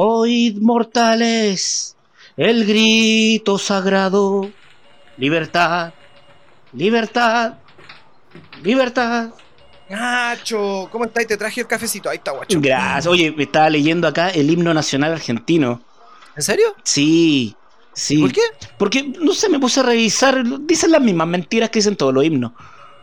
Oíd mortales el grito sagrado. Libertad, libertad, libertad. Nacho, ¿cómo estás? Te traje el cafecito. Ahí está, guacho. Gracias. Oye, me estaba leyendo acá el himno nacional argentino. ¿En serio? Sí, sí. ¿Por qué? Porque, no sé, me puse a revisar. Dicen las mismas mentiras que dicen todos los himnos.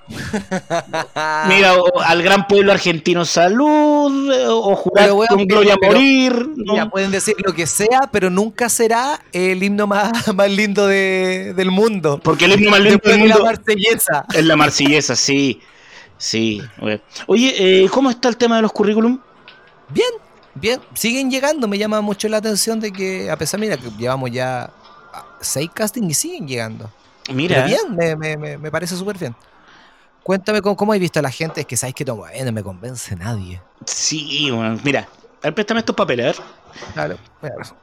Mira, o- al gran pueblo argentino salud, o jurar con gloria a morir. ¿no? Mira, pueden decir lo que sea, pero nunca será el himno más, más lindo de- del mundo. Porque el himno más lindo Después del de la mundo marsellesa. es la marsellesa, sí. Sí. Oye, eh, ¿cómo está el tema de los currículum? Bien, bien. Siguen llegando. Me llama mucho la atención de que, a pesar, mira, que llevamos ya seis castings y siguen llegando. Mira, Pero bien, me, me- me- me parece súper bien. Cuéntame cómo, cómo has visto a la gente. Es que sabes que no, bueno, no me convence nadie. sí, bueno, mira, a ver, préstame estos papeles, a ver. Claro, claro.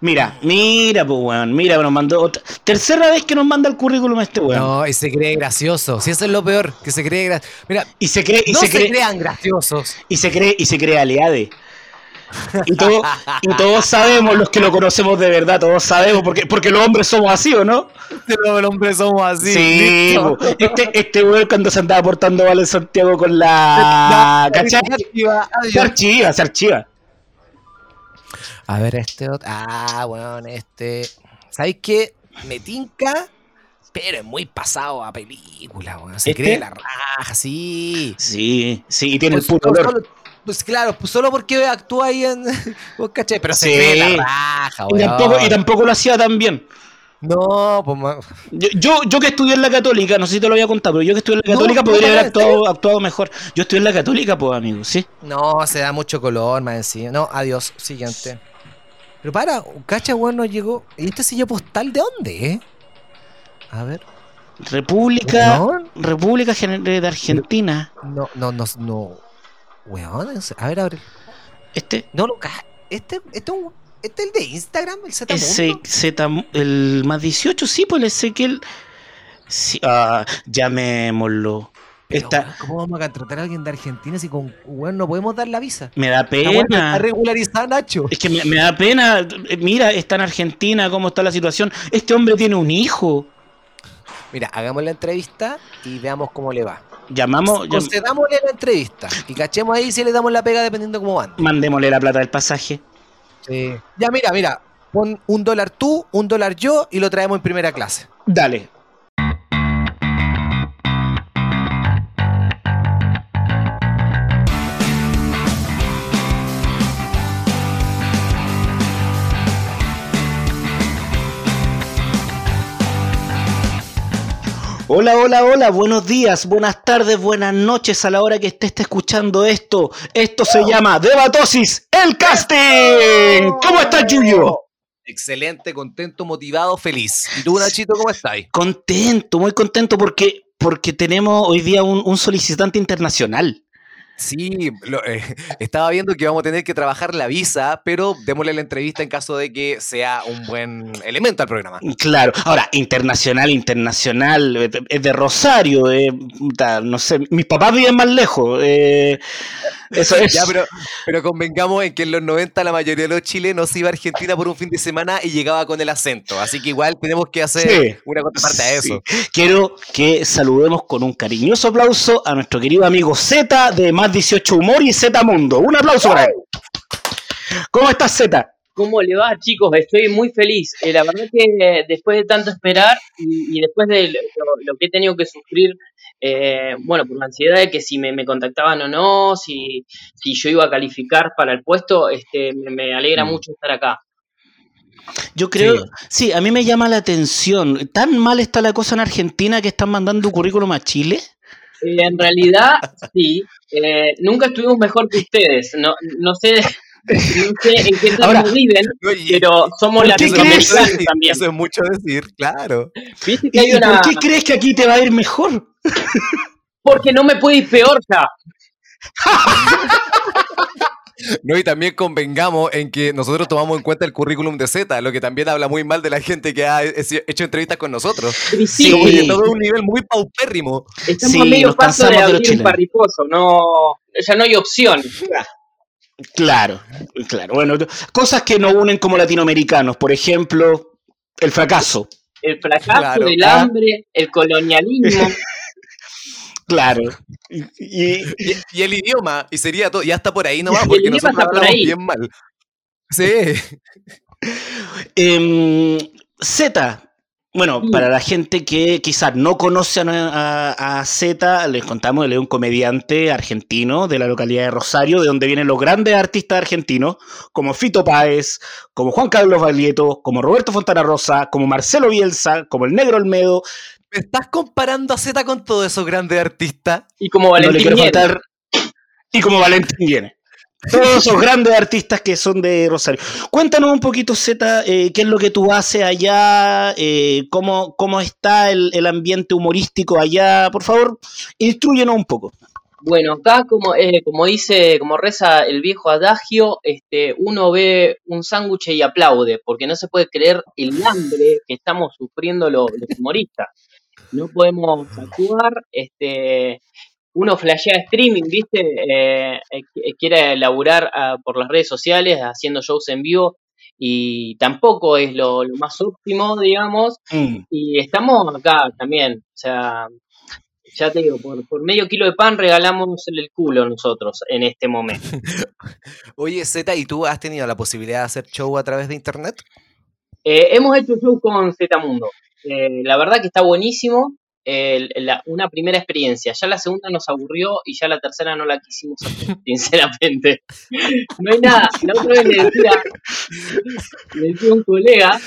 Mira, mira, pues, weón, mira, nos mandó otra. Tercera vez que nos manda el currículum este weón. No, y se cree gracioso. Si eso es lo peor, que se cree gracioso. Mira, Y se cree, y no se, se, cree, crean graciosos. y se cree, y se cree aliade. Y, todo- y todos sabemos, los que lo conocemos de verdad, todos sabemos, porque, porque los hombres somos así, ¿o no? Los hombres somos así. Sí, listo. po. este, este weón cuando se andaba portando mal en Santiago con la. ¿Cachai? Se archiva, se archiva. A ver, este otro. Ah, bueno, este. ¿Sabes qué? Me tinca, pero es muy pasado a película, weón. Se ¿Este? cree la raja, sí. Sí, sí, y tiene el puto solo- olor. Pues claro, pues solo porque actúa ahí en. ¿Vos cachai? Pero se Sí. cree la raja, Y weón. tampoco, y tampoco lo hacía tan bien. No, pues. Yo, yo, yo que estudié en la católica, no sé si te lo había contado, pero yo que estudié en la No, católica no, podría haber ¿en actuado, actuado mejor. Yo estudié en la católica, pues, amigo, sí. No, se da mucho color más encima. No, adiós, siguiente. Pero para, cacha, weón, nos llegó. ¿Y este sello postal de dónde, eh? A ver. República, Weón. República General de Argentina. No, no, no, no. Weón, a ver, a ver. Este, No, lo Este, este, este es el de Instagram, el Z ese Z, el más 18, sí, pues el Ezequiel. Sí, ah, llamémoslo. Esta, ¿Cómo vamos a contratar a alguien de Argentina si con weón no podemos dar la visa? me da pena. está regularizada, Nacho. Es que me, me da pena. Mira, está en Argentina, cómo está la situación. Este hombre tiene un hijo. Mira, hagamos la entrevista y veamos cómo le va. Llamamos, llam- Concedámosle la entrevista y cachemos ahí si le damos la pega dependiendo cómo van. mandémosle la plata del pasaje. Sí. Ya, mira, mira. Pon un dólar tú, un dólar yo y lo traemos en primera clase. Dale. Hola, hola, hola, buenos días, buenas tardes, buenas noches a la hora que esté, esté escuchando esto. Esto se llama Debatosis, el casting. ¿Cómo estás, Julio? Excelente, contento, motivado, feliz. ¿Y tú, Nachito, cómo estás? Contento, muy contento porque, porque tenemos hoy día un, un solicitante internacional. Sí, lo- eh, estaba viendo que vamos a tener que trabajar la visa, pero démosle la entrevista en caso de que sea un buen elemento al programa. Claro, ahora, internacional, internacional, eh, es de Rosario, eh, no sé, mis papás viven más lejos. eh, eso es. Ya, pero, pero convengamos en que en los 90 la mayoría de los chilenos iba a Argentina por un fin de semana y llegaba con el acento. Así que igual tenemos que hacer Sí. una contraparte a eso. Sí. Quiero que saludemos con un cariñoso aplauso a nuestro querido amigo Z de Más 18 Humor y Z Mundo. Un aplauso para él. ¿Cómo estás, Z? ¿Cómo le va, chicos? Estoy muy feliz. Eh, la verdad que eh, después de tanto esperar y, y después de lo, lo que he tenido que sufrir, eh, bueno, por la ansiedad de que si me, me contactaban o no, si, si yo iba a calificar para el puesto, este, me, me alegra Mm. mucho estar acá. Yo creo, Sí. sí. a mí me llama la atención. ¿Tan mal está la cosa en Argentina que están mandando currículum a Chile? Eh, en realidad, sí. eh, nunca estuvimos mejor que ustedes. No, no sé, no sé en qué entorno viven, pero somos ¿por qué eso, es mucho latinoamericanos también. eso es mucho decir, claro. ¿Viste ¿Y, que hay y una... por qué crees que aquí te va a ir mejor? Porque no me puede ir peor ya. No, y también convengamos en que nosotros tomamos en cuenta el currículum de Z, lo que también habla muy mal de la gente que ha he- hecho entrevistas con nosotros. Y Sí. sí, todo es un nivel muy paupérrimo. Estamos Sí, a medio paso de de abrir un parriposo, no, ya no hay opción. Claro, claro. Bueno, cosas que nos unen como latinoamericanos, por ejemplo, el fracaso. El fracaso, el ah. hambre, el colonialismo. Claro. Y, el idioma, y sería todo, ya está por ahí nomás, porque nosotros hablamos bien mal. Sí. Em, Z, bueno, para la gente que quizás no conoce a, Z, les contamos, él es un comediante argentino de la localidad de Rosario, de donde vienen los grandes artistas argentinos, como Fito Páez, como Juan Carlos Valieto, como Roberto Fontana Rosa, como Marcelo Bielsa, como el Negro Olmedo. ¿Me estás comparando a Z con todos esos grandes artistas? Y como Valentín Y como Valentín viene. Todos esos grandes artistas que son de Rosario. Cuéntanos un poquito, Z, eh, qué es lo que tú haces allá, eh, cómo, cómo está el, ambiente humorístico allá. Por favor, instruyenos un poco. Bueno, acá como, eh, como dice, como reza el viejo adagio, este, uno ve un sándwich y aplaude, porque no se puede creer el hambre que estamos sufriendo los, los humoristas. No podemos actuar, este, uno flashea streaming, ¿viste? Eh, eh, quiere laburar ah, por las redes sociales haciendo shows en vivo y tampoco es lo, más óptimo, digamos. Mm. Y estamos acá también, o sea, ya te digo, por, por, medio kilo de pan regalamos el culo nosotros en este momento. Oye, Z, ¿y tú has tenido la posibilidad de hacer show a través de internet? Eh, hemos hecho show con Z Mundo. La verdad que está buenísimo una primera experiencia. Ya la segunda nos aburrió y ya la tercera no la quisimos hacer, sinceramente. No hay nada. La otra vez le decía, le decía a un colega.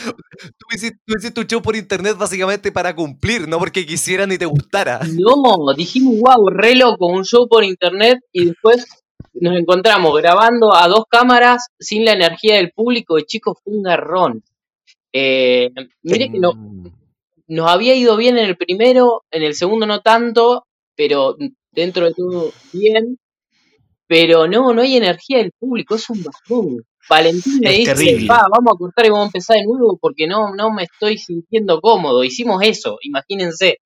Tú hiciste, tu show por internet básicamente para cumplir, no porque quisieran ni te gustara. No, dijimos, wow, re loco, un show por internet y después nos encontramos grabando a dos cámaras sin la energía del público y chicos, fue un garrón. Eh, mire que no, nos había ido bien en el primero, en el segundo no tanto, pero dentro de todo bien. Pero no, no hay energía del público, es un bajón. Valentín me dice, vamos a cortar y vamos a empezar de nuevo porque no, no me estoy sintiendo cómodo. Hicimos eso, imagínense.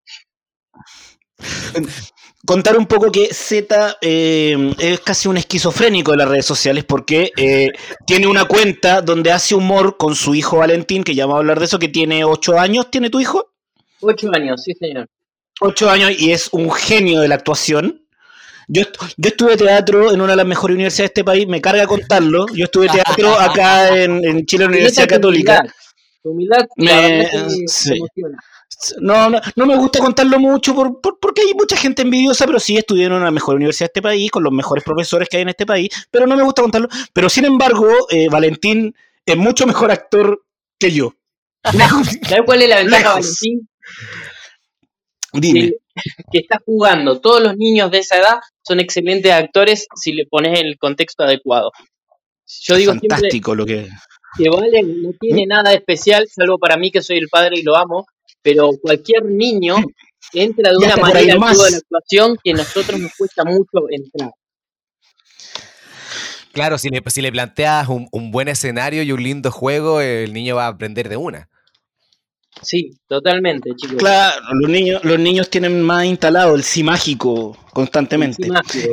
Contar un poco que Z eh, es casi un esquizofrénico de las redes sociales porque eh, tiene una cuenta donde hace humor con su hijo Valentín, que ya vamos a hablar de eso, que tiene ocho años. ¿Tiene tu hijo? Ocho años, sí, señor. Ocho años y es un genio de la actuación. Yo, yo estuve teatro en una de las mejores universidades de este país, me carga contarlo. Yo estuve teatro acá en, en Chile, en la Universidad Católica. Tu humildad, me, No, no, me gusta contarlo mucho por, porque hay mucha gente envidiosa, pero sí estudié en una mejor universidad de este país, con los mejores profesores que hay en este país, pero no me gusta contarlo. Pero sin embargo, eh, Valentín es mucho mejor actor que yo. ¿Sabes cuál es la ventaja, Valentín? Dime. Que, está jugando. Todos los niños de esa edad son excelentes actores si le pones el contexto adecuado. Yo digo Fantástico lo que. Que Vale no tiene ¿Mm? nada especial, salvo para mí que soy el padre y lo amo, pero cualquier niño entra de una manera en toda la actuación que a nosotros nos cuesta mucho entrar. Claro, si le, si le planteas un, un, buen escenario y un lindo juego, el niño va a aprender de una. Sí, totalmente, chicos. Claro, los niños, los niños tienen más instalado el sí mágico constantemente. sí mágico,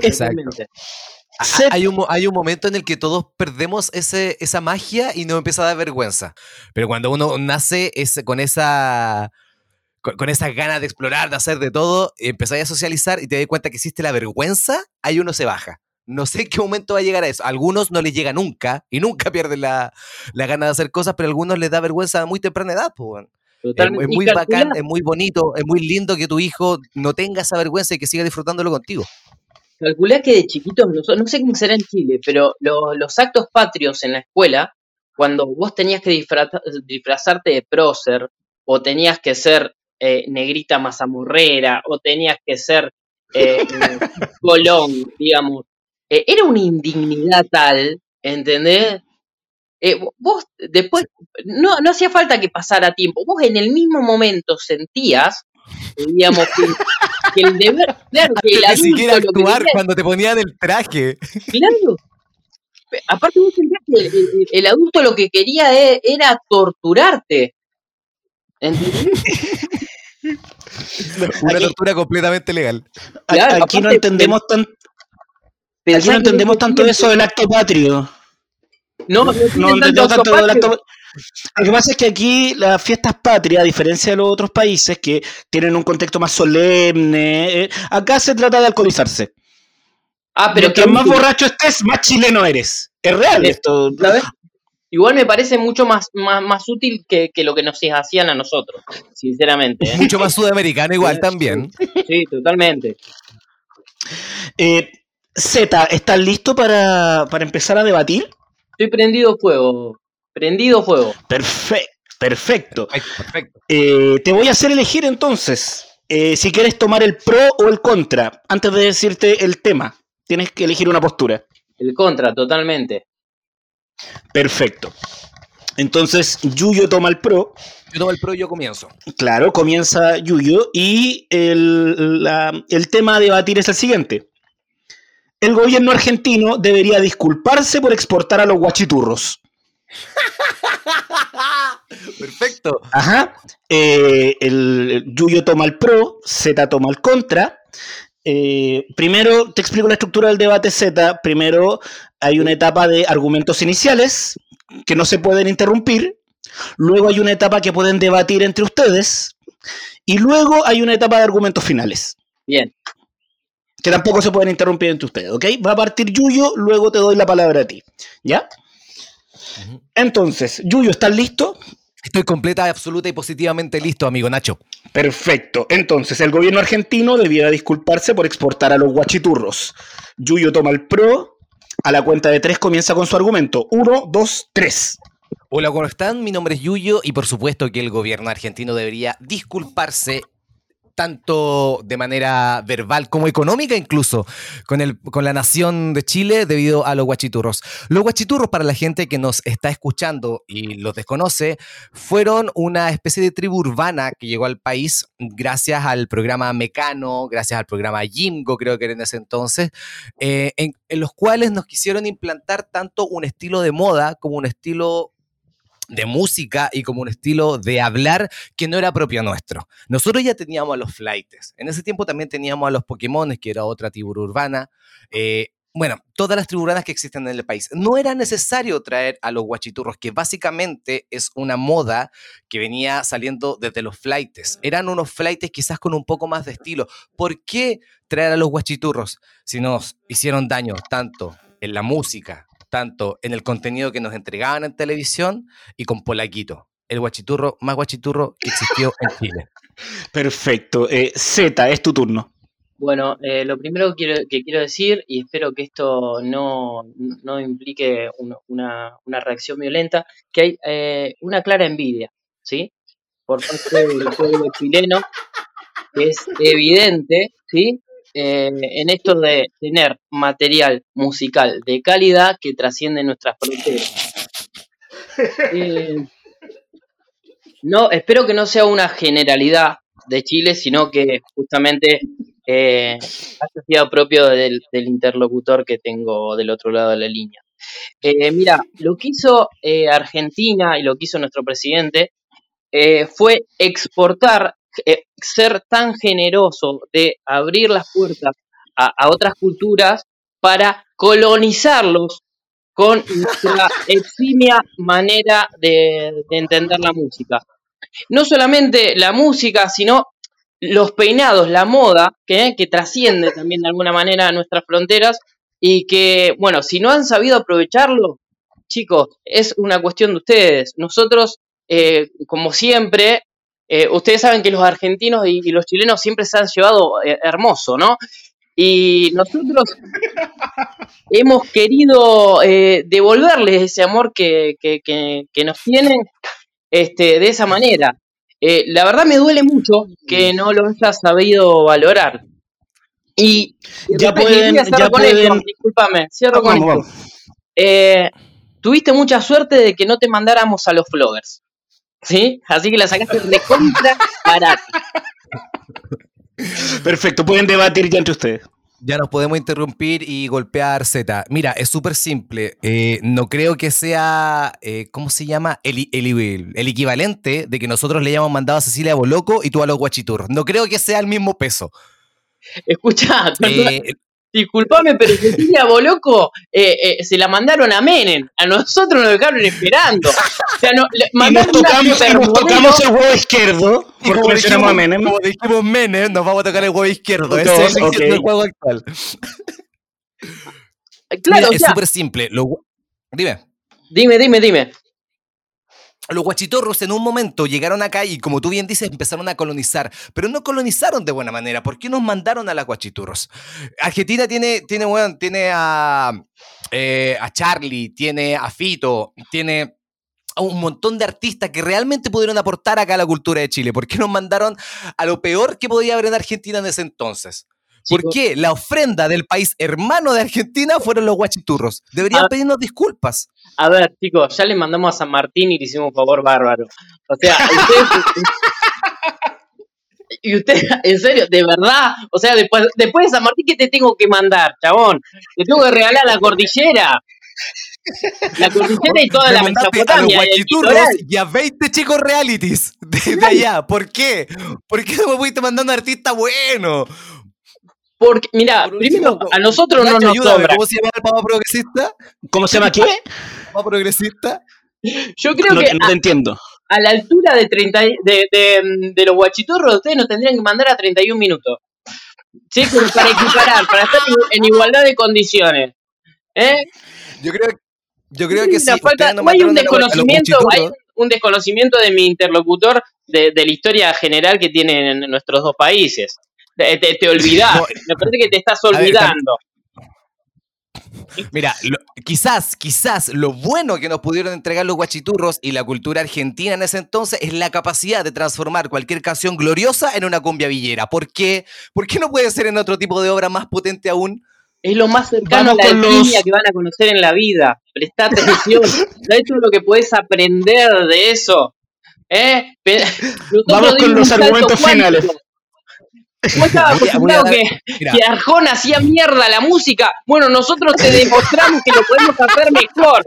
Hay un, hay un momento en el que todos perdemos ese, esa magia y nos empieza a dar vergüenza. Pero cuando uno nace ese, con esa con, esas ganas de explorar, de hacer de todo, y empezáis a socializar y te das cuenta que existe la vergüenza, ahí uno se baja. No sé en qué momento va a llegar a eso. A algunos no les llega nunca y nunca pierden la, la gana de hacer cosas, pero a algunos les da vergüenza a muy temprana edad. Pues, es, muy bacán, es muy bonito, es muy lindo que tu hijo no tenga esa vergüenza y que siga disfrutándolo contigo. Calculé que de chiquitos, no, sé cómo será en Chile, pero los actos patrios en la escuela, cuando vos tenías que disfrazarte de prócer, o tenías que ser eh, negrita mazamorrera, o tenías que ser eh, Colón, digamos, eh, era una indignidad tal, ¿entendés? Eh, vos después, no, no hacía falta que pasara tiempo, vos en el mismo momento sentías, digamos, que, el deber, claro, que el adulto... Ni actuar cuando te ponían el traje. Claro. Aparte vos sentías que el, adulto lo que quería e, era, torturarte. ¿Entendés? Una tortura completamente legal. aquí no entendemos tanto Aquí no entendemos tanto eso del acto patrio. No, no, No entendemos tanto del acto Lo que pasa es que aquí las fiestas patrias, a diferencia de los otros países que tienen un contexto más solemne, eh, acá se trata de alcoholizarse. Ah, pero Mientras más borracho estés, más chileno eres. Es real esto. ¿sabes? Igual me parece mucho más, más, más útil que, que lo que nos hacían a nosotros, sinceramente. ¿eh? Mucho más sudamericano igual también. Sí, totalmente. Eh, Z, ¿estás listo para, para empezar a debatir? Estoy prendido fuego. Prendido fuego. Perfecto. Perfecto. Perfecto, perfecto. Eh, te voy a hacer elegir entonces eh, si quieres tomar el pro o el contra antes de decirte el tema. Tienes que elegir una postura. El contra, totalmente. Perfecto. Entonces, Yuyo toma el pro. Yo tomo el pro y yo comienzo. Claro, comienza Yuyo. Y el, la- el tema a debatir es el siguiente. El gobierno argentino debería disculparse por exportar a los guachiturros. Perfecto. Ajá. Eh, el, el Yuyo toma el pro, Z toma el contra. Eh, primero te explico la estructura del debate Z. Primero hay una etapa de argumentos iniciales que no se pueden interrumpir. Luego hay una etapa que pueden debatir entre ustedes. Y luego hay una etapa de argumentos finales Bien. que tampoco se pueden interrumpir entre ustedes, ¿ok? Va a partir Yuyo, luego te doy la palabra a ti, ¿ya? Entonces, Yuyo, ¿estás listo? Estoy completa, absoluta y positivamente listo, amigo Nacho. Perfecto. Entonces, el gobierno argentino debiera disculparse por exportar a los guachiturros. Yuyo toma el pro. A la cuenta de tres comienza con su argumento. Uno, dos, tres. Hola, ¿cómo están? Mi nombre es Yuyo y por supuesto que el gobierno argentino debería disculparse tanto de manera verbal como económica incluso con, el, con la nación de Chile debido a los guachiturros. Los guachiturros, para la gente que nos está escuchando y los desconoce, fueron una especie de tribu urbana que llegó al país gracias al programa Mecano, gracias al programa Jimgo, creo que era en ese entonces, eh, en los cuales nos quisieron implantar tanto un estilo de moda como un estilo de música y como un estilo de hablar que no era propio nuestro. Nosotros ya teníamos a los flightes. En ese tiempo también teníamos a los Pokémones, que era otra tribu urbana. Eh, bueno, todas las tribus urbanas que existen en el país. No era necesario traer a los guachiturros, que básicamente es una moda que venía saliendo desde los flightes. Eran unos flightes quizás con un poco más de estilo. ¿Por qué traer a los guachiturros si nos hicieron daño tanto en la música, tanto en el contenido que nos entregaban en televisión y con Polaquito, el guachiturro más guachiturro que existió en Chile. Perfecto. Eh, Z, es tu turno. Bueno, eh, lo primero que quiero, que quiero decir, y espero que esto no, no implique un- una, una reacción violenta, que hay eh, una clara envidia, ¿sí? Por parte del pueblo chileno, que es evidente, ¿sí? Eh, en esto de tener material musical de calidad que trasciende nuestras fronteras. Eh, no, espero que no sea una generalidad de Chile, sino que justamente eh, haya sido propio del, del interlocutor que tengo del otro lado de la línea. Eh, mira, lo que hizo Argentina y lo que hizo nuestro presidente fue exportar, eh, ser tan generoso de abrir las puertas a, a otras culturas para colonizarlos con nuestra eximia manera de, de entender la música. No solamente la música, sino los peinados, la moda, que, que trasciende también de alguna manera a nuestras fronteras y que, bueno, si no han sabido aprovecharlo, chicos, es una cuestión de ustedes. Nosotros, eh, como siempre, eh, ustedes saben que los argentinos y, y los chilenos siempre se han llevado eh, hermoso, ¿no? Y nosotros hemos querido eh, devolverles ese amor que, que, que, que nos tienen este, de esa manera. Eh, la verdad me duele mucho que no lo hayas sabido valorar. Y Ya pueden- ya con pueden- esto, discúlpame, cierro con Vamos, esto. tuviste mucha suerte de que no te mandáramos a los floggers. ¿Sí? Así que la sacaste de contra barata. Perfecto, pueden debatir ya entre ustedes. Ya nos podemos interrumpir y golpear Z. Mira, es súper simple. Eh, no creo que sea, eh, ¿cómo se llama? El, el el equivalente de que nosotros le hayamos mandado a Cecilia Boloco y tú a los guachiturros. No creo que sea el mismo peso. Escucha, Eh, Disculpame, pero Cecilia Boloco eh, eh, se la mandaron a Menem. A nosotros nos dejaron esperando. O sea, no, le Y nos tocamos, y nos tocamos el huevo izquierdo, Y porque como mencionamos a dijimos, Menem. como dijimos Menem, nos vamos a tocar el huevo izquierdo. Ese es el, juego actual. Claro, Mira, o es súper simple. Lo dime. dime, dime, dime. Los guachitorros en un momento llegaron acá y, como tú bien dices, empezaron a colonizar. Pero no colonizaron de buena manera. ¿Por qué nos mandaron a las guachiturros? Argentina tiene, tiene, bueno, tiene a, eh, a Charlie, tiene a Fito, tiene a un montón de artistas que realmente pudieron aportar acá a la cultura de Chile. ¿Por qué nos mandaron a lo peor que podía haber en Argentina en ese entonces? ¿Por Chicos, qué la ofrenda del país hermano de Argentina fueron los guachiturros? Deberían Ah. pedirnos disculpas. A ver, chicos, ya le mandamos a San Martín y le hicimos un favor bárbaro. O sea, ustedes. Y usted, en serio, de verdad, o sea, después, después de San Martín, ¿qué te tengo que mandar, chabón? Te tengo que regalar la cordillera. La cordillera y toda Me la mandaste a los Mesopotamia. y y a 20 chicos realities de, de allá. ¿Por qué? ¿Por qué no me fuiste mandando a artistas buenos? Porque, mira, Por primero, a nosotros no nos ayúdame, sobra. ¿Cómo se llama el papa progresista? ¿Cómo se llama qué? ¿Papa progresista? Yo creo No, que no te entiendo. a la altura de, 30, y- de, de, de los guachiturros, ustedes nos tendrían que mandar a 31 minutos. Sí, como para equiparar, para estar en, igualdad de condiciones. ¿Eh? Yo creo, yo creo que sí. Falta- no hay un a a desconocimiento, hay un desconocimiento de mi interlocutor de, de la historia general que tienen nuestros dos países. Te, te, te olvidás, No. me parece que te estás olvidando. Mira, lo- quizás, quizás lo bueno que nos pudieron entregar los guachiturros y la cultura argentina en ese entonces es la capacidad de transformar cualquier canción gloriosa en una cumbia villera. ¿Por qué? ¿Por qué no puede ser en otro tipo de obra más potente aún? Es lo más cercano Vamos a la los- alquimia que van a conocer en la vida. Presta atención. ¿Sabes todo lo que puedes aprender de eso? ¿Eh? Vamos con los argumentos cuántico. finales. ¿Cómo estaba acostumbrado dar- que, que Arjona hacía mierda la música? Bueno, nosotros te demostramos que lo podemos hacer mejor.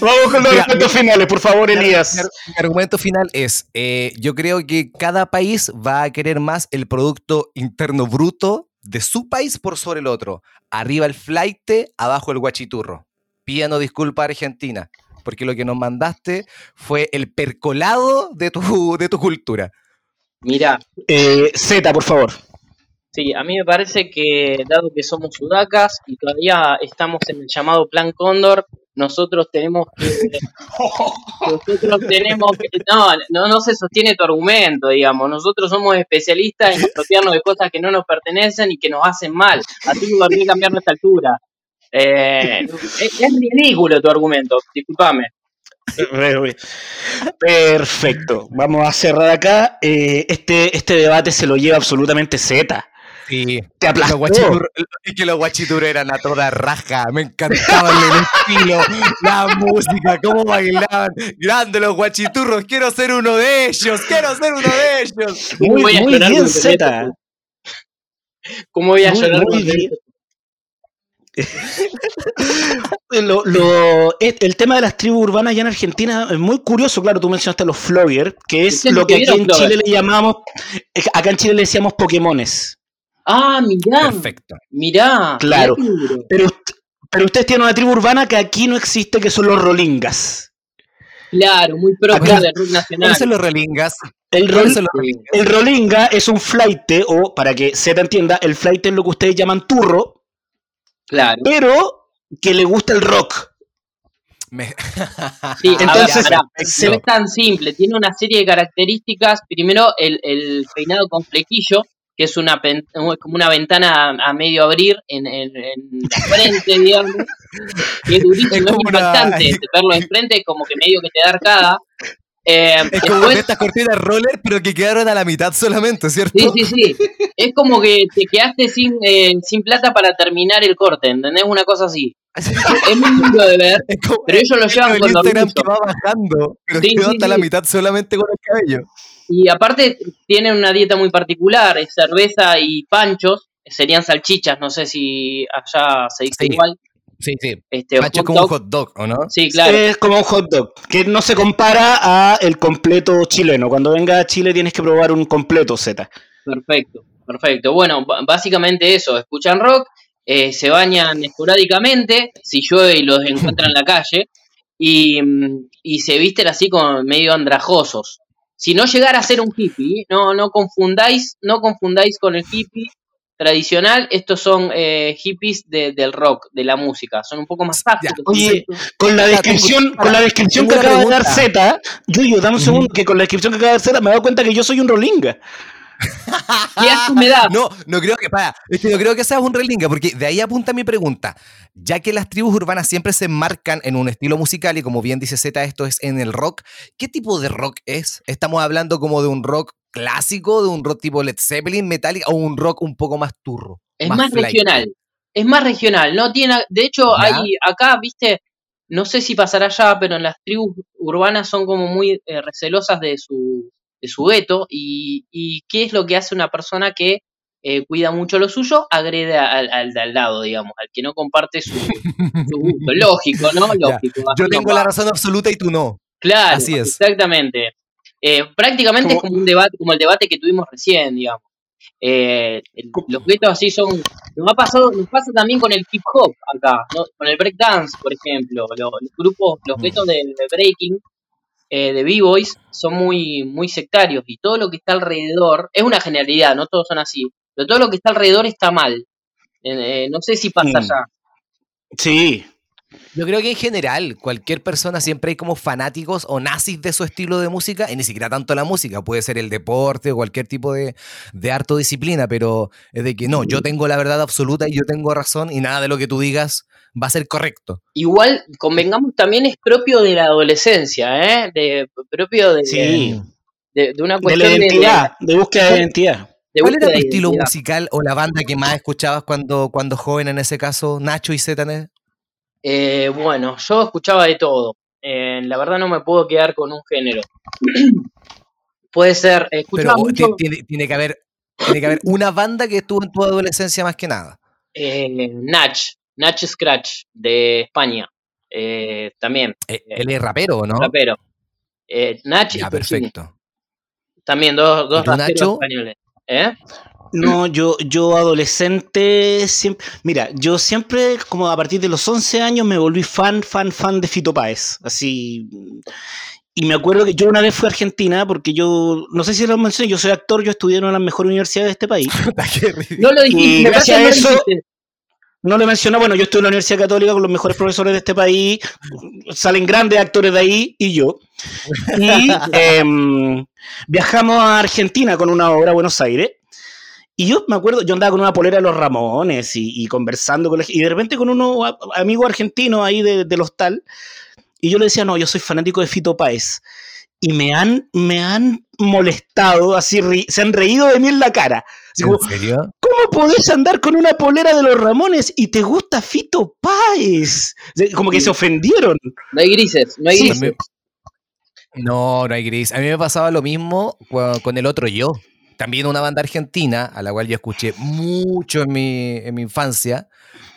Vamos con los Mira, argumentos finales, por favor, Elías. Mi, mi argumento final es, eh, yo creo que cada país va a querer más el Producto Interno Bruto de su país por sobre el otro. Arriba el flight, abajo el guachiturro. Pídanos disculpa a Argentina, porque lo que nos mandaste fue el percolado de tu, de tu cultura. Mira, Eh, Z, por favor. sí, a mí me parece que dado que somos sudacas y todavía estamos en el llamado Plan Cóndor, nosotros tenemos que nosotros tenemos que no, no no se sostiene tu argumento, digamos. Nosotros somos especialistas en apropiarnos de cosas que no nos pertenecen y que nos hacen mal. Así que que cambiar nuestra altura. Eh, es, es ridículo tu argumento, discúlpame. Perfecto. Vamos a cerrar acá. Eh, este, este debate se lo lleva absolutamente Z. Sí. Te Los aplastó. guachiturros, es que los guachiturros eran a toda raja, me encantaba el estilo, la música, cómo bailaban. Grande los guachiturros, quiero ser uno de ellos, quiero ser uno de ellos. Muy, Voy a muy llorar bien, Z. ¿Cómo voy a Muy, llorar? muy bien. Lo- lo- el tema de las tribus urbanas allá en Argentina es muy curioso. Claro, tú mencionaste a los Flogger, que es lo que aquí en Flogger. Chile le llamamos. Acá en Chile le decíamos Pokémones. Ah, mirá, Perfecto. mirá. Claro. qué. Pero, pero ustedes tienen una tribu urbana que aquí no existe, que son los Rolingas. Claro, muy propio del rock nacional. ¿Cuáles son los relingas? El, el Rolinga es un flight, o para que Z entienda, el flight es lo que ustedes llaman turro, Claro. pero que le gusta el rock. Me- Sí, Entonces, perfecto. no es tan simple, tiene una serie de características. Primero, el, el peinado con flequillo, que es una como una ventana a, medio abrir en, en- en la frente, digamos. Que es durísimo, Es es, como una- impactante. Verlo enfrente como que medio que te da arcada. Eh, Es como estas cortinas roller, pero que quedaron a la mitad solamente, ¿cierto? Sí, sí, sí. Es como que te quedaste sin, eh, sin plata para terminar el corte, ¿entendés? Una cosa así. Es muy lindo de ver, como pero ellos lo llevan con Instagram que va bajando, pero Sí, quedó sí, hasta sí. la mitad solamente con el cabello. Y aparte tienen una dieta muy particular, es cerveza y panchos, serían salchichas, no sé si allá se dice igual. Sí, sí. Este, es como un hot dog, ¿o no? Sí, claro. Es como un hot dog, que no se compara a el completo chileno. Cuando venga a Chile tienes que probar un completo Z. Perfecto, perfecto. Bueno, básicamente eso, escuchan rock, eh, se bañan esporádicamente, si llueve y los encuentran en la calle, y, mm, y se visten así como medio andrajosos. Si no llegara a ser un hippie, no, no confundáis, no confundáis con el hippie tradicional, estos son eh, hippies de- del rock, de la música, son un poco más tácticos. Oye, con la descripción, con la descripción que acaba de dar. Z, Yuyo, dame un segundo, que con la descripción que acaba de dar Z me he dado cuenta que yo soy un rolinga. ¿Qué asco me da? No, no creo que, para, es que no creo que seas un relinga, porque de ahí apunta mi pregunta. Ya que las tribus urbanas siempre se enmarcan en un estilo musical y como bien dice Z, esto es en el rock, ¿qué tipo de rock es? ¿Estamos hablando como de un rock clásico, de un rock tipo Led Zeppelin, Metallica o un rock un poco más turro? Es más, regional. Es más regional. No tiene, de hecho, ¿Ya? hay acá, viste, no sé si pasará allá, pero en las tribus urbanas son como muy eh, recelosas de su, de su gueto. Y, y qué es lo que hace una persona que eh, cuida mucho lo suyo, agrede al, al de al lado, digamos, al que no comparte su, su gusto. Lógico, ¿no? Lógico. Yo tengo la razón absoluta y tú no. Claro, así es. exactamente. Eh, prácticamente es Como- como un debate, como el debate que tuvimos recién, digamos. Eh, el- los guetos así son. Nos ha pasado, nos pasa también con el hip hop acá, ¿no? con el breakdance, por ejemplo. Lo- los grupos, los Mm. guetos de, de breaking, eh, de b-boys, son muy, muy sectarios y todo lo que está alrededor, es una generalidad, no todos son así, pero todo lo que está alrededor está mal. Eh, eh, no sé si pasa Mm. allá. Sí. Yo creo que en general, cualquier persona siempre hay como fanáticos o nazis de su estilo de música, y ni siquiera tanto la música, puede ser el deporte o cualquier tipo de, de arte o disciplina, pero es de que no, yo tengo la verdad absoluta y yo tengo razón y nada de lo que tú digas va a ser correcto. Igual, convengamos, también es propio de la adolescencia, ¿eh? De, propio de, Sí. de, de una De la cuestión de, identidad, de búsqueda de identidad. de ¿Cuál era tu estilo identidad. musical o la banda que más escuchabas cuando, cuando joven en ese caso, Nacho y Zetané? Eh, bueno, yo escuchaba de todo. Eh, la verdad no me puedo quedar con un género. Puede ser, Pero mucho tiene, tiene que haber, tiene que haber una banda que estuvo en tu adolescencia más que nada. eh, Nach, Nach Scratch de España. Eh, también, Eh, Él es rapero, ¿o ¿no? rapero. Nach Ya, perfecto. También dos, dos ¿Y tú, raperos españoles. ¿Eh? No, yo, yo adolescente, siempre, mira, yo siempre, como a partir de los 11 años, me volví fan, fan, fan de Fito Páez, así, y me acuerdo que yo una vez fui a Argentina, porque yo, no sé si lo mencioné, yo soy actor, yo estudié en una de las mejores universidades de este país. No lo dijiste, Y gracias a que no lo eso- no le mencioné, bueno, yo estuve en la Universidad Católica con los mejores profesores de este país, salen grandes actores de ahí, y yo, y em, viajamos a Argentina con una obra a Buenos Aires, Y yo me acuerdo, yo andaba con una polera de los Ramones y, y conversando con la- y de repente con unos a- amigos argentinos ahí de- del hostal, y yo le decía, no, yo soy fanático de Fito Páez. Y me han, me han molestado, así, ri- se han reído de mí en la cara. Así como, ¿En serio? ¿Cómo podés andar con una polera de los Ramones y te gusta Fito Páez? Como que Sí. se ofendieron. No hay grises, no hay Sí, grises. No, no hay gris. A mí me pasaba lo mismo con el otro yo. También una banda argentina, a la cual yo escuché mucho en mi, en mi infancia.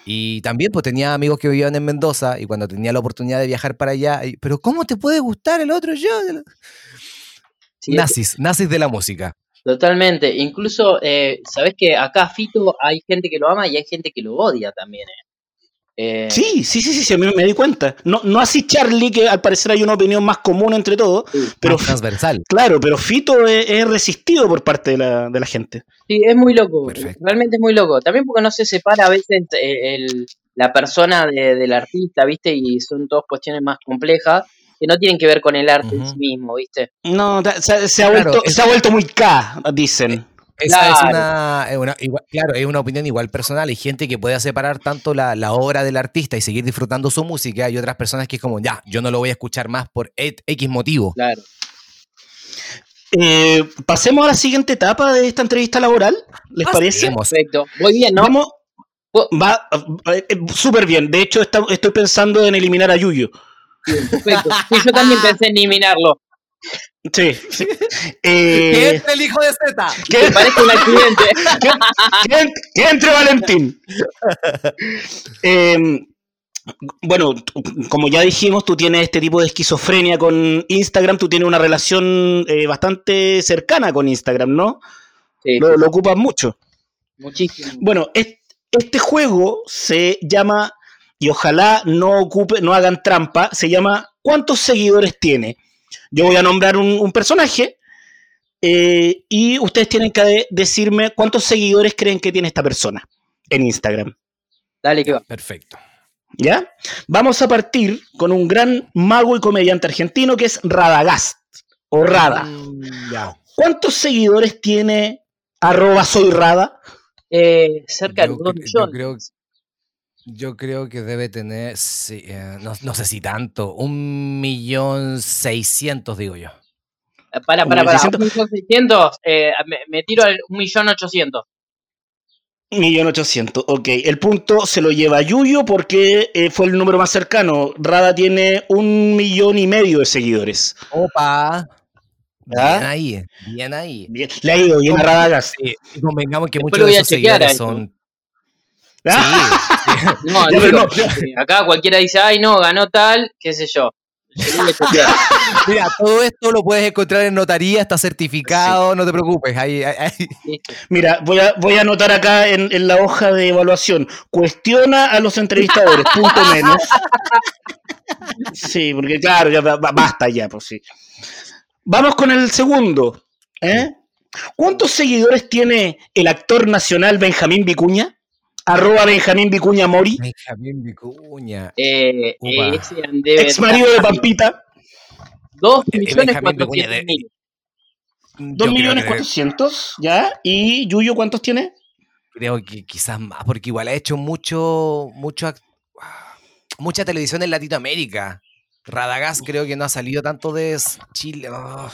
Y también pues tenía amigos que vivían en Mendoza y cuando tenía la oportunidad de viajar para allá, pero ¿cómo te puede gustar el otro yo? Sí, nazis, nazis de la música. Totalmente. Incluso, eh, sabes que acá Fito hay gente que lo ama y hay gente que lo odia también. eh. Eh, Sí, sí, sí, sí, me di cuenta. No, no así Charlie, que al parecer hay una opinión más común entre todos, sí. pero Más transversal. claro, pero Fito es, es resistido por parte de la, de la gente. Sí, es muy loco. Perfecto. Realmente es muy loco. También porque no se separa a veces eh, el- la persona de- del artista, ¿viste? Y son todas cuestiones más complejas que no tienen que ver con el arte en sí mismo, ¿viste? No, se, se ha, Claro, vuelto, es- se ha vuelto muy K, dicen. Esa es Claro. una, es una- igual- claro, es una opinión igual personal. Hay gente que puede separar tanto la, la obra del artista y seguir disfrutando su música. Hay otras personas que es como, ya, yo no lo voy a escuchar más por X motivo. Claro. Eh, pasemos a la siguiente etapa de esta entrevista laboral, ¿les parece? Pasemos. Perfecto. Muy bien, ¿no? Vamos, Po- va eh, eh, súper bien. De hecho, está- estoy pensando en eliminar a Yuyo. Bien, perfecto. Sí, yo también pensé en eliminarlo. Sí. sí. ¿Qué Eh, es el hijo de Z? que, parece un accidente. que en- que entre Valentín. Eh, bueno, como ya dijimos, tú tienes este tipo de esquizofrenia con Instagram, tú tienes una relación eh, bastante cercana con Instagram, ¿no? Sí, Lo, lo ocupas mucho. Muchísimo. Bueno, es- este juego se llama, y ojalá no ocupe, no hagan trampa, se llama ¿Cuántos seguidores tiene? Yo voy a nombrar un, un personaje eh, y ustedes tienen que de- decirme cuántos seguidores creen que tiene esta persona en Instagram. Dale que va. Perfecto. ¿Ya? Vamos a partir con un gran mago y comediante argentino que es Radagast o Rada. Mm, ya. ¿Cuántos seguidores tiene arroba soy Rada? Eh, cerca de Yo los 2 cre- yo millones. creo- Yo creo que debe tener, sí, eh, no, no sé si tanto, un millón seiscientos, digo yo. Eh, Para, para, para. 1.600.000. Un millón seiscientos, eh, me, me tiro al un millón ochocientos. Millón ochocientos, ok. El punto se lo lleva Yuyo porque eh, fue el número más cercano. Rada tiene un millón y medio de seguidores. Opa. Bien ahí, bien ahí. Bien, le ha ido bien a Radagast. Sí, convengamos que Después muchos de esos seguidores son. Ah, Sí, No, acá cualquiera dice, ay, no, ganó tal, qué sé yo. Mira, todo esto lo puedes encontrar en notaría, está certificado, no te preocupes. Ahí, ahí- ahí. Listo. Mira, voy a, voy a anotar acá en, en la hoja de evaluación. Cuestiona a los entrevistadores, punto menos. Sí, porque claro, ya ba- ba- basta ya, pues sí. Vamos con el segundo. ¿eh? ¿Cuántos seguidores tiene el actor nacional Benjamín Vicuña? Arroba Benjamín Vicuña Mori. Benjamín Vicuña. Eh, eh, Ex marido de Pampita. Dos Eh, millones cuatrocientos de- mil. Creo millones que- cuatrocientos, ¿ya? ¿Y Yuyo cuántos tiene? Creo que quizás más, porque igual ha hecho mucho, mucho, act- mucha televisión en Latinoamérica. Radagast creo que no ha salido tanto de Chile. oh.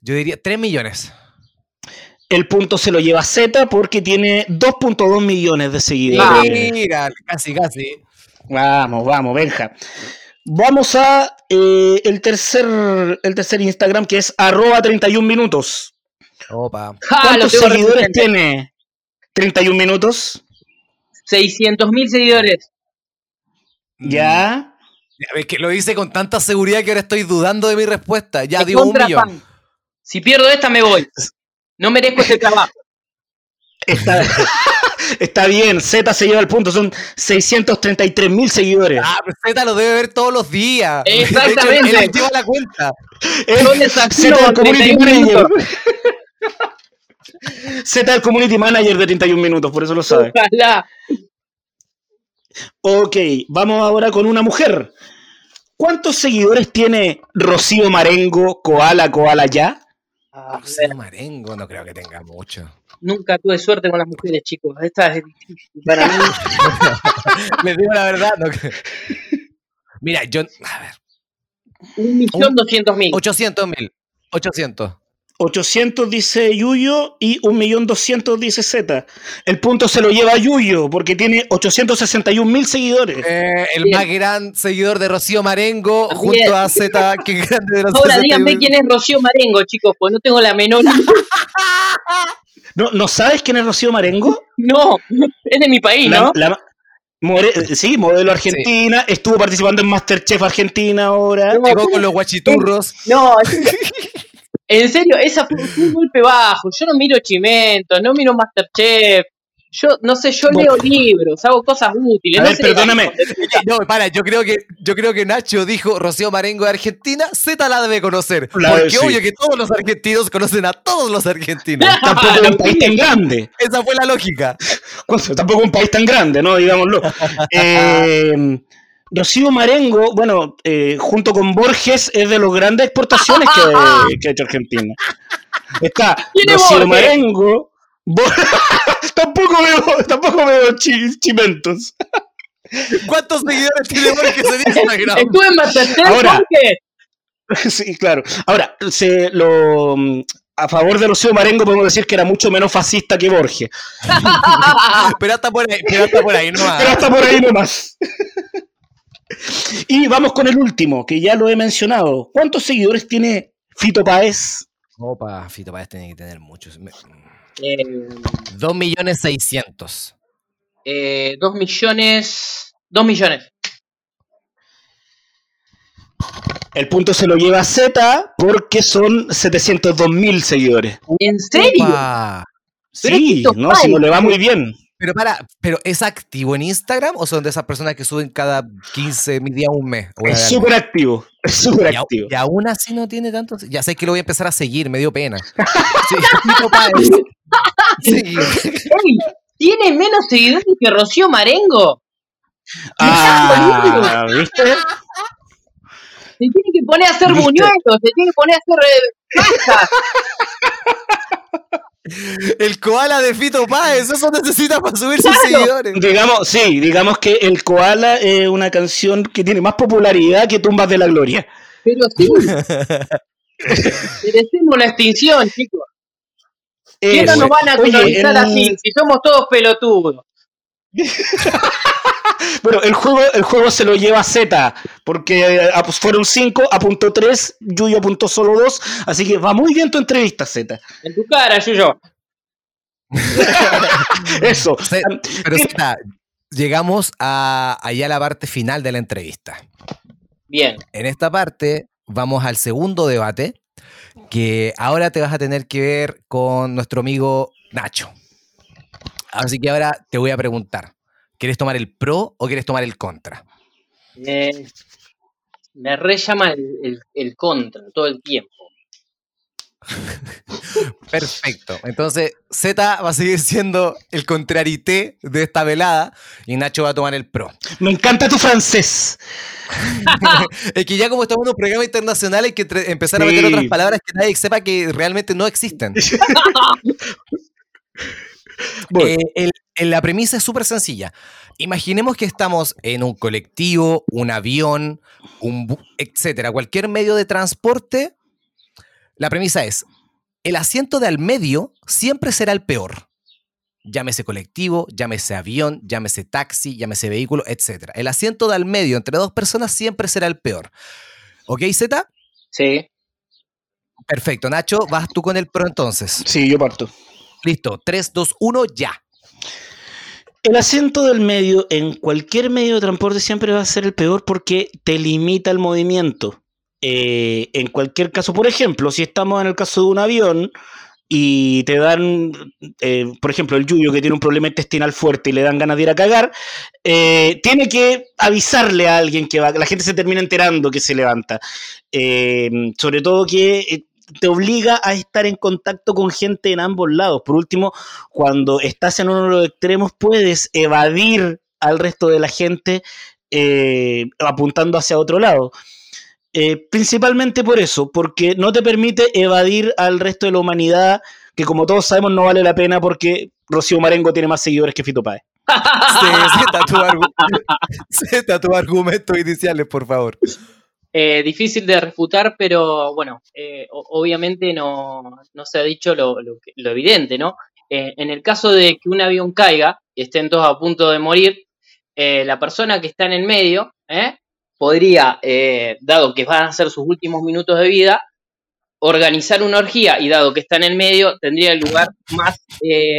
Yo diría 3 millones. El punto se lo lleva Z porque tiene 2.2 millones de seguidores. Mira, casi, casi. Vamos, vamos, Benja. Vamos a eh, el, tercer, el tercer Instagram que es arroba 31 minutos. Opa. Lo ¿Cuántos seguidores tiene 31 minutos? 600 mil seguidores. Ya. Ya, Es que lo hice con tanta seguridad que ahora estoy dudando de mi respuesta. Ya Es digo un millón. fan. Si pierdo esta, me voy. No merezco este trabajo. Está, está bien, Z se lleva el punto, son 633 mil seguidores. Ah, pero Z lo debe ver todos los días. De hecho, Exactamente. él- lleva la cuenta. Z Community 31 Manager. minutos. Z del Community Manager de 31 minutos, por eso lo sabe. Ojalá. Ok, vamos ahora con una mujer. ¿Cuántos seguidores tiene Rocío Marengo, Koala, Koala ya? A Rocío ver, Marengo no creo que tenga mucho. nunca tuve suerte con las mujeres, chicos. Esta es difícil para mí. Les digo la verdad. no creo. Mira, yo. A ver. Un millón doscientos mil. 800 mil. 800. 800 dice Yuyo y 1.200.000 dice Z. El punto se lo lleva Yuyo porque tiene 861 mil seguidores. Eh, el Bien. más gran seguidor de Rocío Marengo Bien. junto a Z, que grande de Ahora díganme quién es Rocío Marengo, chicos, pues no tengo la menor. ¿No, ¿No sabes quién es Rocío Marengo? No, es de mi país, La- ¿no? la- more- sí, modelo argentina, estuvo participando en Masterchef Argentina ahora. No, Llegó con los guachiturros. No, en serio, esa fue un golpe bajo. Yo no miro Chimento, no miro Masterchef. Yo, no sé, yo leo libros, hago cosas útiles. A no ver, sé- perdóname. No, para, yo creo que yo creo que Nacho dijo Rocío Marengo de Argentina, Z la debe conocer. La porque sí. obvio que todos los argentinos conocen a todos los argentinos. Tampoco es un país tan grande. Esa fue la lógica. Tampoco es un país tan grande, ¿no? Digámoslo. Eh, Rocío Marengo, bueno, eh, junto con Borges, es de las grandes exportaciones que, que ha hecho Argentina. Está ¿Quién es Rocío Borges? Marengo. Bor- tampoco veo, tampoco veo chi- chimentos. ¿Cuántos seguidores tiene Borges en Instagram? Estuve en Masterchef, Ahora. Jorge. Sí, claro. Ahora, se lo, a favor de Rocío Marengo podemos decir que era mucho menos fascista que Borges. Pero hasta por ahí, pero hasta por ahí no Pero hasta por ahí nomás. Y vamos con el último, que ya lo he mencionado. ¿Cuántos seguidores tiene Fito Páez? Opa, Fito Páez tiene que tener muchos. Eh, Dos millones seiscientos. eh, dos millones. Dos millones. El punto se lo lleva Z porque son 702 mil seguidores. ¿En serio? Opa. Sí, no, si no le va muy bien. Pero para, ¿pero es activo en Instagram o son de esas personas que suben cada 15 días un mes? Es súper activo. Es súper activo. y aún así no tiene tantos. Ya sé que lo voy a empezar a seguir, me dio pena. Sí. Ey, tiene menos seguidores que Rocío Marengo. Ah, ¿viste? Se tiene que poner a hacer ¿Viste? buñuelos, se tiene que poner a hacer eh. El koala de Fito Páez, eso necesita para subir sus Claro. seguidores. Digamos, sí, digamos que El Koala es una canción que tiene más popularidad que Tumbas de la Gloria. Pero sí. Merecemos la extinción, chicos. ¿Qué no nos van a colonizar el- así? Si somos todos pelotudos. Bueno, el juego, el juego se lo lleva Z, porque ah, pues fueron 5, apuntó 3, Yuyo apuntó solo 2, así que va muy bien tu entrevista, Z. En tu cara, Yuyo. Eso. Se- Pero Zeta, llegamos a allá a la parte final de la entrevista. Bien. En esta parte vamos al segundo debate, que ahora te vas a tener que ver con nuestro amigo Nacho. Así que ahora te voy a preguntar, ¿quieres tomar el pro o quieres tomar el contra? Eh, me re llama el, el- el contra todo el tiempo. Perfecto. Entonces, Z va a seguir siendo el contrarité de esta velada y Nacho va a tomar el pro. Me encanta tu francés. es que ya como estamos en un programa internacional hay que empezar a meter Sí. otras palabras que nadie sepa que realmente no existen. Eh, el- la premisa es súper sencilla. Imaginemos que estamos en un colectivo, un avión, un etcétera, cualquier medio de transporte. La premisa es: el asiento de al medio siempre será el peor. Llámese colectivo, llámese avión, llámese taxi, llámese vehículo, etcétera. El asiento de al medio entre dos personas siempre será el peor. ¿Ok, Z? Sí. Perfecto. Nacho, vas tú con el pro entonces. Sí, yo parto. Listo. 3, 2, 1, ya. El asiento del medio en cualquier medio de transporte siempre va a ser el peor porque te limita el movimiento. Eh, en cualquier caso, por ejemplo, si estamos en el caso de un avión y te dan, eh, por ejemplo, el Yuyo que tiene un problema intestinal fuerte y le dan ganas de ir a cagar, eh, tiene que avisarle a alguien que va, la gente se termina enterando que se levanta. Sobre todo que te obliga a estar en contacto con gente en ambos lados. Por último, cuando estás en uno de los extremos puedes evadir al resto de la gente eh, apuntando hacia otro lado. Eh, principalmente por eso, porque no te permite evadir al resto de la humanidad, que como todos sabemos no vale la pena porque Rocío Marengo tiene más seguidores que Fito Páez. Sí, Zeta, tu, argu- Zeta, tus argumentos iniciales, por favor. Eh, difícil de refutar, pero bueno, eh, obviamente no, no se ha dicho lo, lo evidente, ¿no? Eh, en el caso de que un avión caiga y estén todos a punto de morir, la persona que está en el medio podría, dado que van a ser sus últimos minutos de vida, organizar una orgía y dado que está en el medio, tendría el lugar más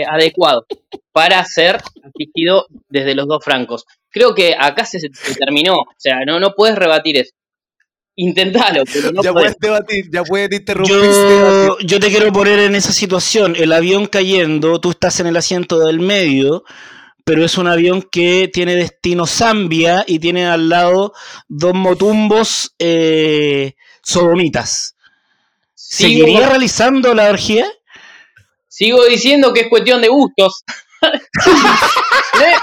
adecuado para ser asistido desde los dos francos. Creo que acá se, se terminó, o sea, no, no puedes rebatir eso. Intentalo, pero no ya podés. puedes debatir, ya puedes interrumpirse. y Yo, yo te quiero poner en esa situación. El avión cayendo, tú estás en el asiento del medio, pero es un avión que tiene destino Zambia y tiene al lado dos motumbos eh, sodomitas. Sigo, ¿Seguiría realizando la orgía? sigo diciendo que es cuestión de gustos. ¿Eh?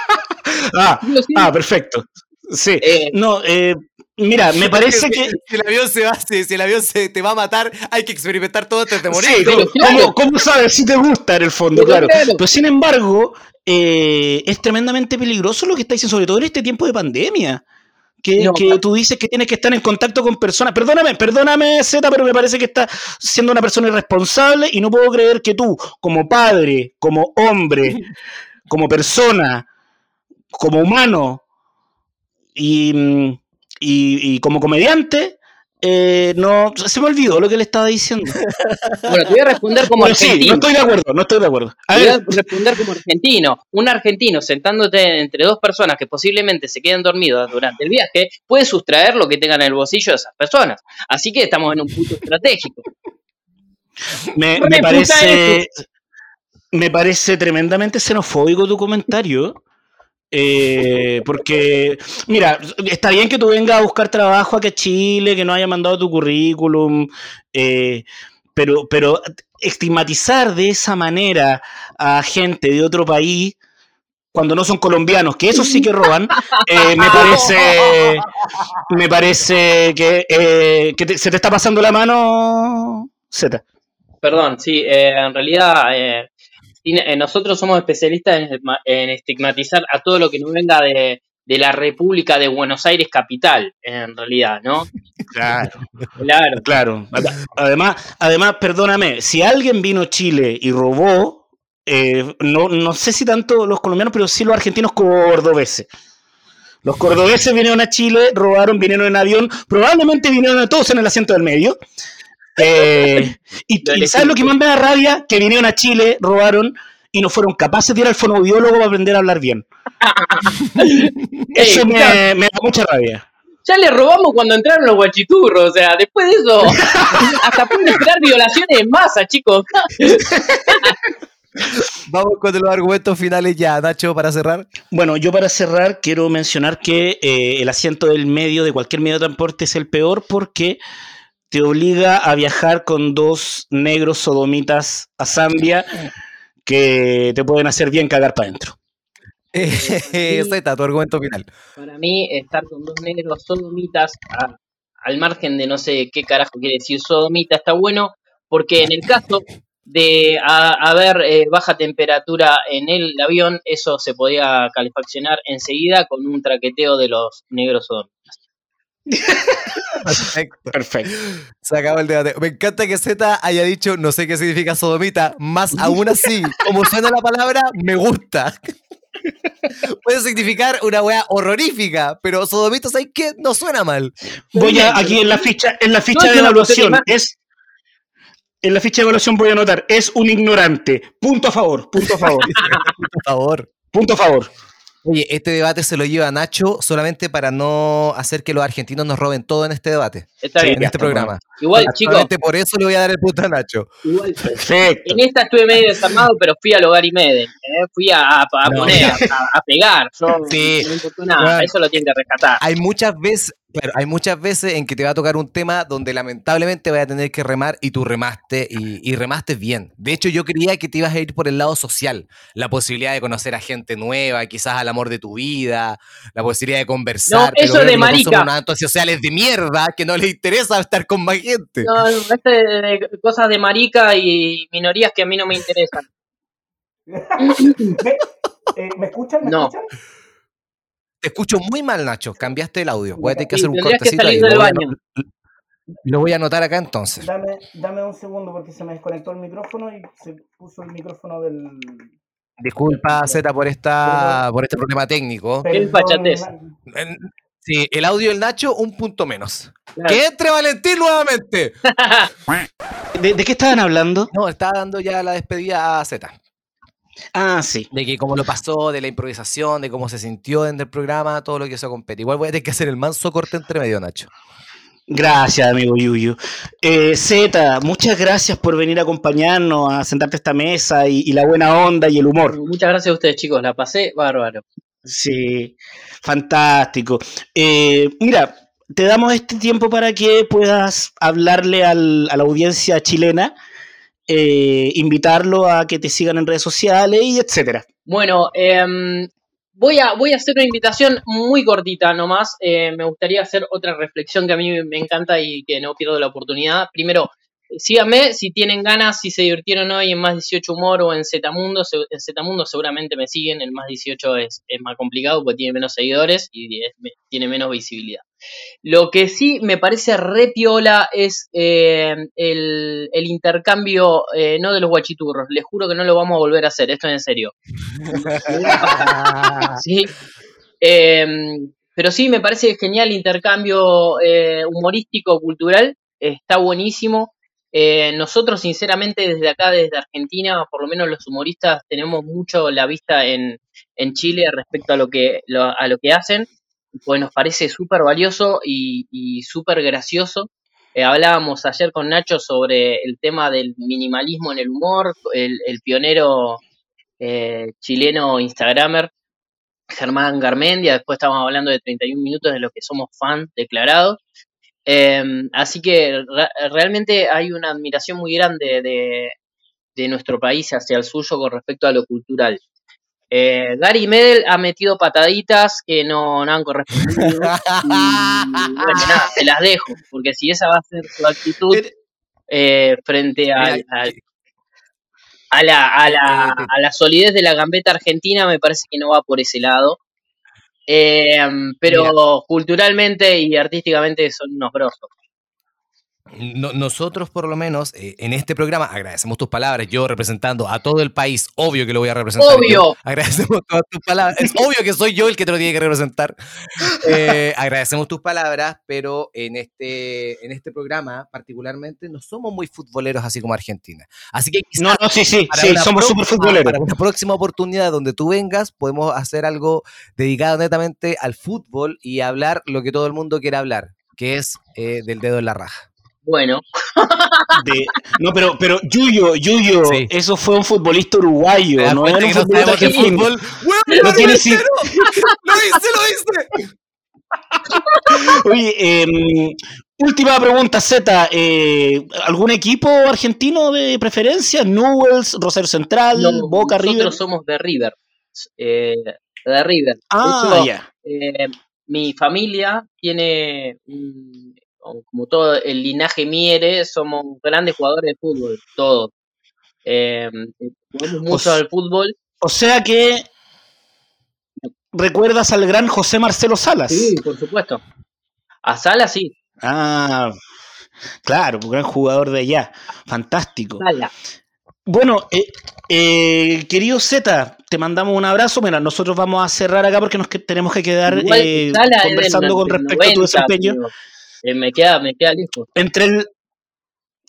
Ah, ah, perfecto. Sí. Eh, No, eh, mira, me parece que. Si el avión se va, si, si el avión se te va a matar, hay que experimentar todo antes de morir. Sí, pero ¿cómo, claro. cómo- cómo sabes si te gusta en el fondo? Pero Claro. claro. Pero sin embargo, eh, es tremendamente peligroso lo que está diciendo, sobre todo en este tiempo de pandemia. Que, No, que claro. tú dices que tienes que estar en contacto con personas. Perdóname, perdóname, Z, pero me parece que estás siendo una persona irresponsable y no puedo creer que tú, como padre, como hombre, como persona, como humano y, mm, y- y como comediante, eh, no se me olvidó lo que le estaba diciendo. bueno, te voy a responder como sí, argentino. no estoy de acuerdo, no estoy de acuerdo. A Te voy a responder como argentino. Un argentino sentándote entre dos personas que posiblemente se queden dormidas durante el viaje puede sustraer lo que tengan en el bolsillo de esas personas. Así que estamos en un punto estratégico. me, me parece. Me parece tremendamente xenofóbico tu comentario. Eh, porque, mira, está bien que tú vengas a buscar trabajo aquí a Chile, que no haya mandado tu currículum, eh, pero, pero estigmatizar de esa manera a gente de otro país cuando no son colombianos, que eso sí que roban, eh, me parece me parece que, se te está pasando la mano, Z. Perdón, sí, en realidad nosotros somos especialistas en, estigma- en estigmatizar a todo lo que nos venga de, de la República de Buenos Aires capital, en realidad, ¿no? Claro. Claro. Claro. Además, además, perdóname, si alguien vino a Chile y robó, eh, no, no sé si tanto los colombianos, pero sí los argentinos cordobeses. Los cordobeses vinieron a Chile, robaron, vinieron en avión, probablemente vinieron a todos en el asiento del medio. Eh, y, ¿sabes lo que más me da rabia? Que vinieron a Chile, robaron y no fueron capaces de ir al fonoaudiólogo para aprender a hablar bien. Eso me, me da mucha rabia. Ya le robamos cuando entraron los guachiturros, o sea, después de eso, hasta pueden esperar violaciones en masa, chicos. Vamos con los argumentos finales ya, Nacho, para cerrar. Bueno, yo para cerrar quiero mencionar que eh, el asiento del medio de cualquier medio de transporte es el peor porque te obliga a viajar con dos negros sodomitas a Zambia que te pueden hacer bien cagar para adentro. Eh, Z, tu argumento final. Para mí, estar con dos negros sodomitas, a- al margen de no sé qué carajo quiere decir sodomita, está bueno, porque en el caso de a- haber eh, baja temperatura en el avión, eso se podía calefaccionar enseguida con un traqueteo de los negros sodomitas. Perfecto. Perfecto. Se acabó el debate. Me encanta que Z haya dicho no sé qué significa sodomita, más aún así, como suena la palabra, me gusta. Puede significar una weá horrorífica, pero sodomita, ¿sabes qué? No suena mal. Voy a, aquí en la ficha, en la ficha No, de evaluación, es en la ficha de evaluación voy a anotar, es un ignorante. Punto a favor, punto a favor, Por favor. punto a favor. Oye, este debate se lo lleva Nacho solamente para no hacer que los argentinos nos roben todo en este debate, Está Sí, en bien. este programa. Igual, chicos, Solamente por eso le voy a dar el punto a Nacho. igual, Perfecto. en esta estuve medio desarmado, pero fui al hogar y Meden. ¿eh? Fui a, a- a No, poner, a, a pegar. Yo, Sí. No me importó nada. Bueno. Eso lo tienen que rescatar. Hay muchas veces, claro, hay muchas veces en que te va a tocar un tema donde lamentablemente vas a tener que remar y tú remaste y, y remaste bien. De hecho, yo creía que te ibas a ir por el lado social, la posibilidad de conocer a gente nueva, quizás al amor de tu vida, la posibilidad de conversar. No, pero eso de marica. Somos unos antisociales de mierda que no les interesa estar con más gente. No, no, este de cosas de marica y minorías que a mí no me interesan. ¿Me, eh, ¿me escuchan? ¿Me No. escuchan? Te escucho muy mal, Nacho. Cambiaste el audio. Voy a tener que hacer un que cortecito salir ahí. del Lo voy, a, baño. ano- lo voy a anotar acá entonces. Dame, dame un segundo porque se me desconectó el micrófono y se puso el micrófono del. Disculpa, Z, por, esta, por este problema técnico. Perdón, En- Sí, el audio del Nacho, un punto menos. Claro. ¡Que entre Valentín nuevamente! ¿De, de qué estaban hablando? No, estaba dando ya la despedida a Z. Ah, sí. De que cómo lo pasó, de la improvisación, de cómo se sintió dentro del programa, todo lo que hizo compete. Igual voy a tener que hacer el manso corte entre medio, Nacho. Gracias, amigo Yuyu. Eh, Z, muchas gracias por venir a acompañarnos, a sentarte a esta mesa y, y la buena onda y el humor. Muchas gracias a ustedes, chicos. La pasé bárbaro. Sí, fantástico. Eh, mira, te damos este tiempo para que puedas hablarle al- a la audiencia chilena, eh, invitarlo a que te sigan en redes sociales y etcétera. Bueno, em, voy, a, voy a hacer una invitación muy cortita nomás. Eh, me gustaría hacer otra reflexión que a mí me encanta y que no pierdo la oportunidad. Primero, síganme si tienen ganas, si se divirtieron hoy en Más 18 Humor o en Zetamundo. Se- En Zetamundo seguramente me siguen, en Más 18 es, es más complicado porque tiene menos seguidores y tiene menos visibilidad. Lo que sí me parece re piola es eh, el, el intercambio, eh, no de los guachiturros. Les juro que no lo vamos a volver a hacer, esto es en serio. Sí. Eh, pero sí, me parece genial el intercambio eh, humorístico, cultural. Está buenísimo. Eh, nosotros, sinceramente, desde acá, desde Argentina, por lo menos los humoristas, tenemos mucho la vista en, en Chile respecto a lo que, lo- a lo que hacen. Pues nos parece súper valioso y, y súper gracioso. Eh, hablábamos ayer con Nacho sobre el tema del minimalismo en el humor, el, pionero eh, chileno Instagramer Germán Garmendia, después estábamos hablando de 31 minutos de lo que somos fans declarados. Eh, así que re- realmente hay una admiración muy grande de, de nuestro país hacia el suyo con respecto a lo cultural. Eh, Gary Medel ha metido pataditas que no, no han correspondido. Y bueno, nada, se las dejo, porque si esa va a ser su actitud eh, frente a, Mira, a- a la, a, la, eh, a la solidez de la gambeta argentina, me parece que no va por ese lado. Eh, pero Mira. culturalmente y artísticamente son unos grosos. No- nosotros, por lo menos, eh, en este programa, agradecemos tus palabras. Yo representando a todo el país, obvio que lo voy a representar. yo. Obvio. Agradecemos todas tus palabras. Es obvio que soy yo el que te lo tiene que representar. Eh, agradecemos tus palabras, pero en este, en este programa, particularmente, no somos muy futboleros así como Argentina. Así que quizás No, no, sí, sí, sí, somos súper futboleros. Para una próxima oportunidad donde tú vengas, podemos hacer algo dedicado netamente al fútbol y hablar lo que todo el mundo quiere hablar, que es eh, del dedo en la raja. Bueno, De- no, pero, pero Yuyo, Yuyo, Sí. eso fue un futbolista uruguayo, ¿Te das no era un no futbolista de fútbol? ¡Weón, No lo tiene hice, si- no! ¡Lo hice, lo hice! Oye, em, última pregunta, Z. eh, ¿Algún equipo argentino de preferencia? ¿Newells, Rosario Central, no, Boca, nosotros River? somos de River. Eh, de River. Ah, ya. eh, mi familia tiene, mm, como todo el linaje Miere, somos grandes jugadores de fútbol, todos. Eh, jugamos mucho sea- al fútbol. O sea que recuerdas al gran José Marcelo Salas. Sí, por supuesto. A Sala sí, Ah, claro, un gran jugador de allá. Fantástico. Bueno, eh, eh, querido Z, te mandamos un abrazo. Mira, nosotros vamos a cerrar acá porque nos que- tenemos que quedar eh, conversando con respecto a tu 90, desempeño. Eh, me, queda, me queda lejos. Entre el,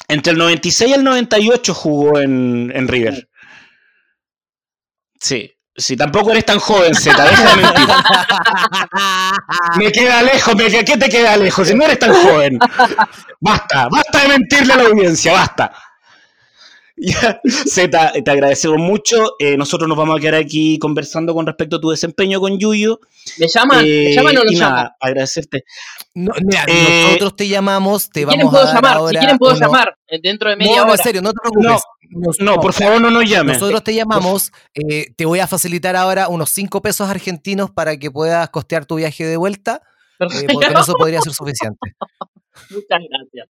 entre el 96 y el 98 jugó en, en River. Sí, sí, tampoco eres tan joven, Z, deja de mentir. Me queda lejos, me queda- ¿qué te queda lejos? Si no eres tan joven. Basta, basta de mentirle a la audiencia, basta. Ya, Z, te agradecemos mucho. Eh, nosotros nos vamos a quedar aquí conversando con respecto a tu desempeño con Yuyo. ¿Me llaman? ¿Me Eh, llaman o no y llaman? agradecerte. No, mira, Eh, nosotros te llamamos, te Si vamos puedo a dar llamar, si ahora quieren puedo uno- llamar eh, dentro de media No, no, hora. en serio, no te preocupes. Nos- No, por favor, no nos llames. Nosotros te llamamos, eh, te voy a facilitar ahora unos 5 pesos argentinos para que puedas costear tu viaje de vuelta, eh, Perfecto. porque eso podría ser suficiente. Muchas gracias.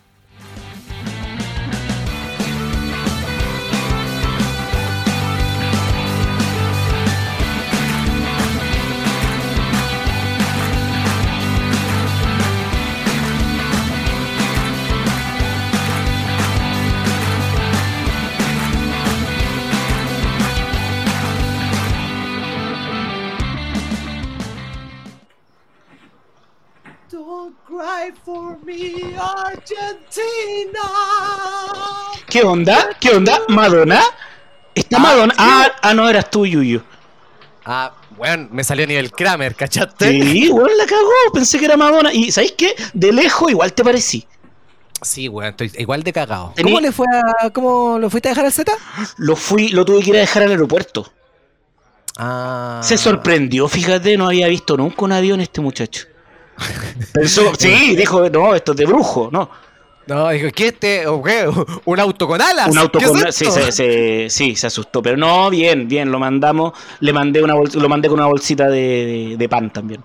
Argentina. ¿Qué onda? ¿Qué onda? ¿Madonna? ¿Está Madonna? Ah, ah, no, eras tú, Yuyo. Ah, bueno, me salió a nivel Kramer, ¿cachaste? Sí, bueno, la cagó. Pensé que era Madonna. Y ¿sabéis qué? De lejos igual te parecí. Sí, bueno, estoy igual de cagado. ¿Cómo le fue a, cómo lo fuiste a dejar al Z? Lo fui, lo tuve que ir a dejar al aeropuerto. Ah. Se sorprendió, fíjate, no había visto nunca un avión este muchacho. Pensó, sí, dijo, no, esto es de brujo, no. No, dijo, ¿qué este? ¿O qué? ¿Un auto con alas? Un auto ¿Qué sí, se, se- sí, se asustó, pero no, bien, bien, lo mandamos, le mandé una lo mandé con una bolsita de, de- de pan también.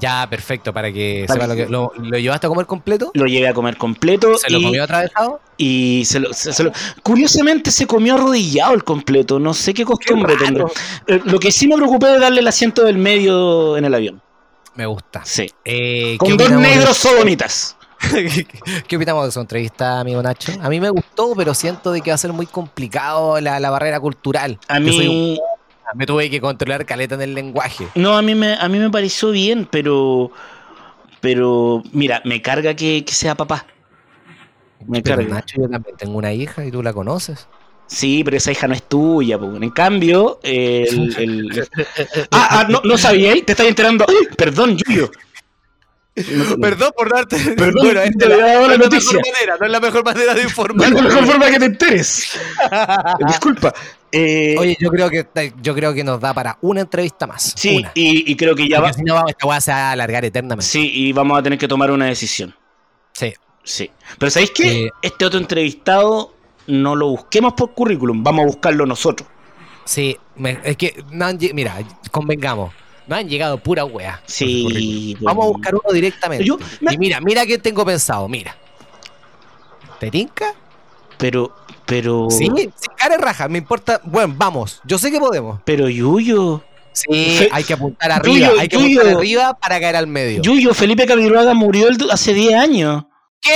Ya, perfecto, para que Para sepa lo que-. ¿Lo, lo llevaste a comer completo? Lo llevé a comer completo. ¿Se lo comió atravesado? y se lo, se- se lo- curiosamente se comió arrodillado el completo. No sé qué costumbre raro. tendrá. Eh, Lo que sí me preocupé de darle el asiento del medio en el avión. Me gusta. Sí. Eh, ¿qué Con dos negros sodomitas. ¿Qué opinamos de su entrevista, amigo Nacho? A mí me gustó, pero siento de que va a ser muy complicado la, la barrera cultural. A soy un- mí. me tuve que controlar caleta en el lenguaje. No, a mí me, a mí me pareció bien, pero. Pero, mira, me carga que, que sea papá. Me Pero carga. Nacho, yo también tengo una hija y tú la conoces. Sí, pero esa hija no es tuya, po. En cambio, el. el- Ah, ah, no, no sabíais, te estás enterando. ¡Ay! Perdón, Yuyo. Perdón por darte. Perdón, bueno, esta la- no la la noticia. mejor manera, no es la mejor manera de No informar. es la mejor forma que te enteres. Disculpa. Eh, Oye, yo creo que yo creo que nos da para una entrevista más. sí, una. y, y creo que ya Porque va. si no, vamos- esta weá se va a alargar eternamente. Sí, y vamos a tener que tomar una decisión. Sí. Sí. Pero ¿sabéis qué? Eh, Este otro entrevistado no lo busquemos por currículum, vamos a buscarlo nosotros. Sí, me- es que no han mira, convengamos, no han llegado pura wea. Sí. Vamos a buscar uno directamente. Yo- me- Y mira, mira qué tengo pensado, mira. ¿Te tinca? Pero, pero. Sí, sin cara raja, me importa. Bueno, vamos, yo sé que podemos. Pero Yuyo. Sí, hay que apuntar arriba, Yuyo, hay que Yuyo. apuntar arriba para caer al medio. Yuyo, Felipe Camiroaga murió el- hace 10 años. ¿Qué?